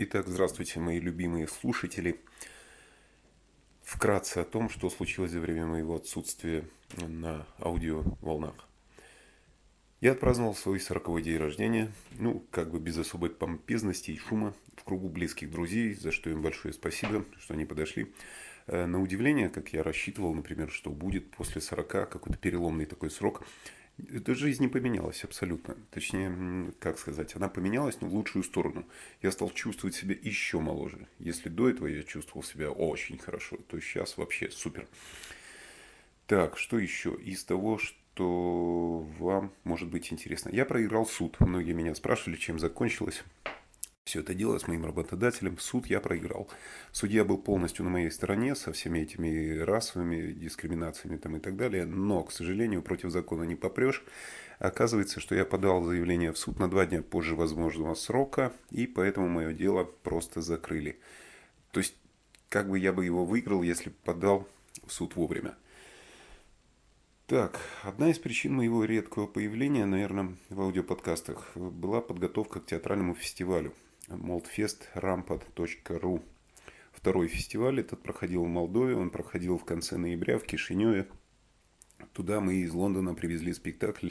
Итак, здравствуйте, мои любимые слушатели. Вкратце о том, что случилось за время моего отсутствия на аудиоволнах. Я отпраздновал свой сороковой день рождения, ну, как бы без особой помпезности и шума, в кругу близких друзей, за что им большое спасибо, что они подошли. Э, на удивление, как я рассчитывал, например, что будет после 40 какой-то переломный такой срок – эта жизнь не поменялась абсолютно. Точнее, как сказать, она поменялась, но в лучшую сторону. Я стал чувствовать себя еще моложе. Если до этого я чувствовал себя очень хорошо, то сейчас вообще супер. Так, что еще из того, что вам может быть интересно? Я проиграл суд. Многие меня спрашивали, чем закончилось все это дело с моим работодателем. Суд я проиграл. Судья был полностью на моей стороне со всеми этими расовыми дискриминациями там и так далее. Но, к сожалению, против закона не попрешь. Оказывается, что я подал заявление в суд на два дня позже возможного срока, и поэтому мое дело просто закрыли. То есть, как бы я бы его выиграл, если подал в суд вовремя. Так, одна из причин моего редкого появления, наверное, в аудиоподкастах была подготовка к театральному фестивалю moldfestrampad.ru. Второй фестиваль этот проходил в Молдове, он проходил в конце ноября в Кишиневе. Туда мы из Лондона привезли спектакль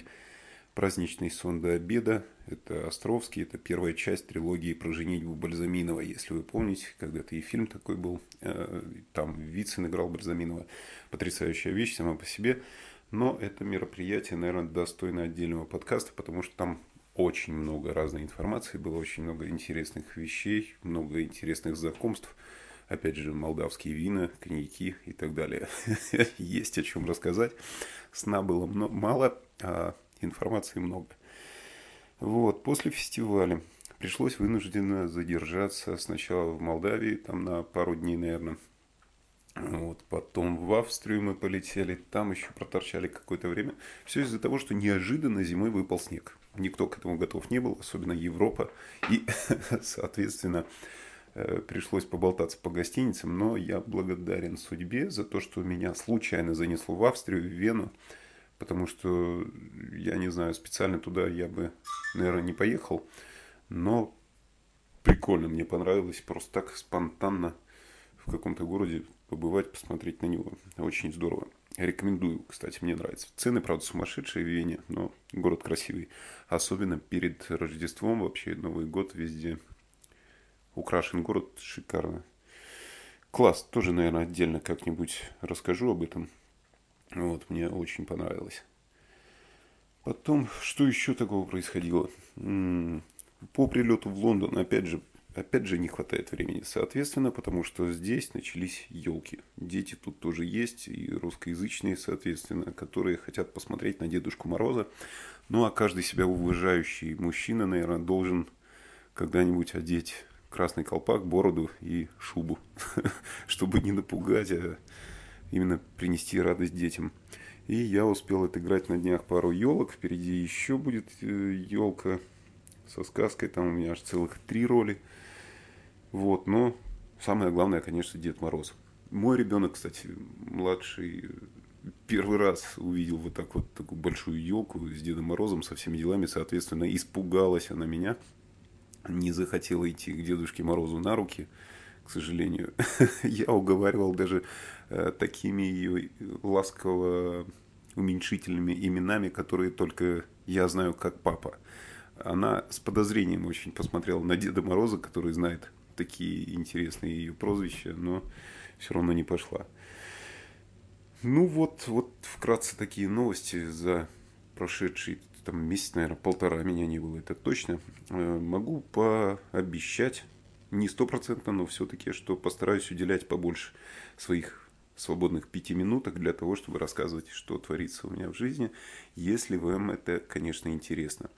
«Праздничный сон до обеда». Это Островский, это первая часть трилогии про женитьбу Бальзаминова. Если вы помните, когда-то и фильм такой был, э, там Вицин играл Бальзаминова. Потрясающая вещь сама по себе. Но это мероприятие, наверное, достойно отдельного подкаста, потому что там очень много разной информации, было очень много интересных вещей, много интересных знакомств. Опять же, молдавские вина, коньяки и так далее. Есть о чем рассказать. Сна было мало, а информации много. Вот, после фестиваля пришлось вынужденно задержаться сначала в Молдавии, там на пару дней, наверное. Вот, потом в Австрию мы полетели, там еще проторчали какое-то время. Все из-за того, что неожиданно зимой выпал снег никто к этому готов не был, особенно Европа. И, соответственно, э, пришлось поболтаться по гостиницам, но я благодарен судьбе за то, что меня случайно занесло в Австрию, в Вену, потому что, я не знаю, специально туда я бы, наверное, не поехал, но прикольно, мне понравилось просто так спонтанно в каком-то городе побывать, посмотреть на него. Очень здорово. Рекомендую, кстати, мне нравится. Цены, правда, сумасшедшие в Вене, но город красивый. Особенно перед Рождеством, вообще Новый год везде. Украшен город шикарно. Класс, тоже, наверное, отдельно как-нибудь расскажу об этом. Вот, мне очень понравилось. Потом, что еще такого происходило? По прилету в Лондон, опять же, опять же не хватает времени, соответственно, потому что здесь начались елки. Дети тут тоже есть, и русскоязычные, соответственно, которые хотят посмотреть на Дедушку Мороза. Ну, а каждый себя уважающий мужчина, наверное, должен когда-нибудь одеть красный колпак, бороду и шубу, чтобы не напугать, а именно принести радость детям. И я успел отыграть на днях пару елок. Впереди еще будет елка э, со сказкой. Там у меня аж целых три роли. Вот, но самое главное, конечно, Дед Мороз. Мой ребенок, кстати, младший, первый раз увидел вот так вот такую большую елку с Дедом Морозом, со всеми делами, соответственно, испугалась она меня, не захотела идти к Дедушке Морозу на руки, к сожалению. Я уговаривал даже э, такими ее ласково уменьшительными именами, которые только я знаю как папа. Она с подозрением очень посмотрела на Деда Мороза, который знает такие интересные ее прозвища, но все равно не пошла. Ну вот, вот вкратце такие новости за прошедший там месяц, наверное, полтора меня не было, это точно. Э, могу пообещать, не стопроцентно, но все-таки, что постараюсь уделять побольше своих свободных пяти минуток для того, чтобы рассказывать, что творится у меня в жизни, если вам это, конечно, интересно.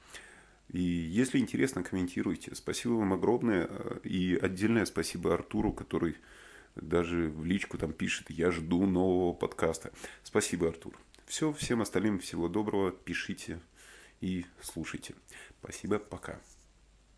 И если интересно, комментируйте. Спасибо вам огромное. И отдельное спасибо Артуру, который даже в личку там пишет, я жду нового подкаста. Спасибо, Артур. Все, всем остальным всего доброго. Пишите и слушайте. Спасибо, пока.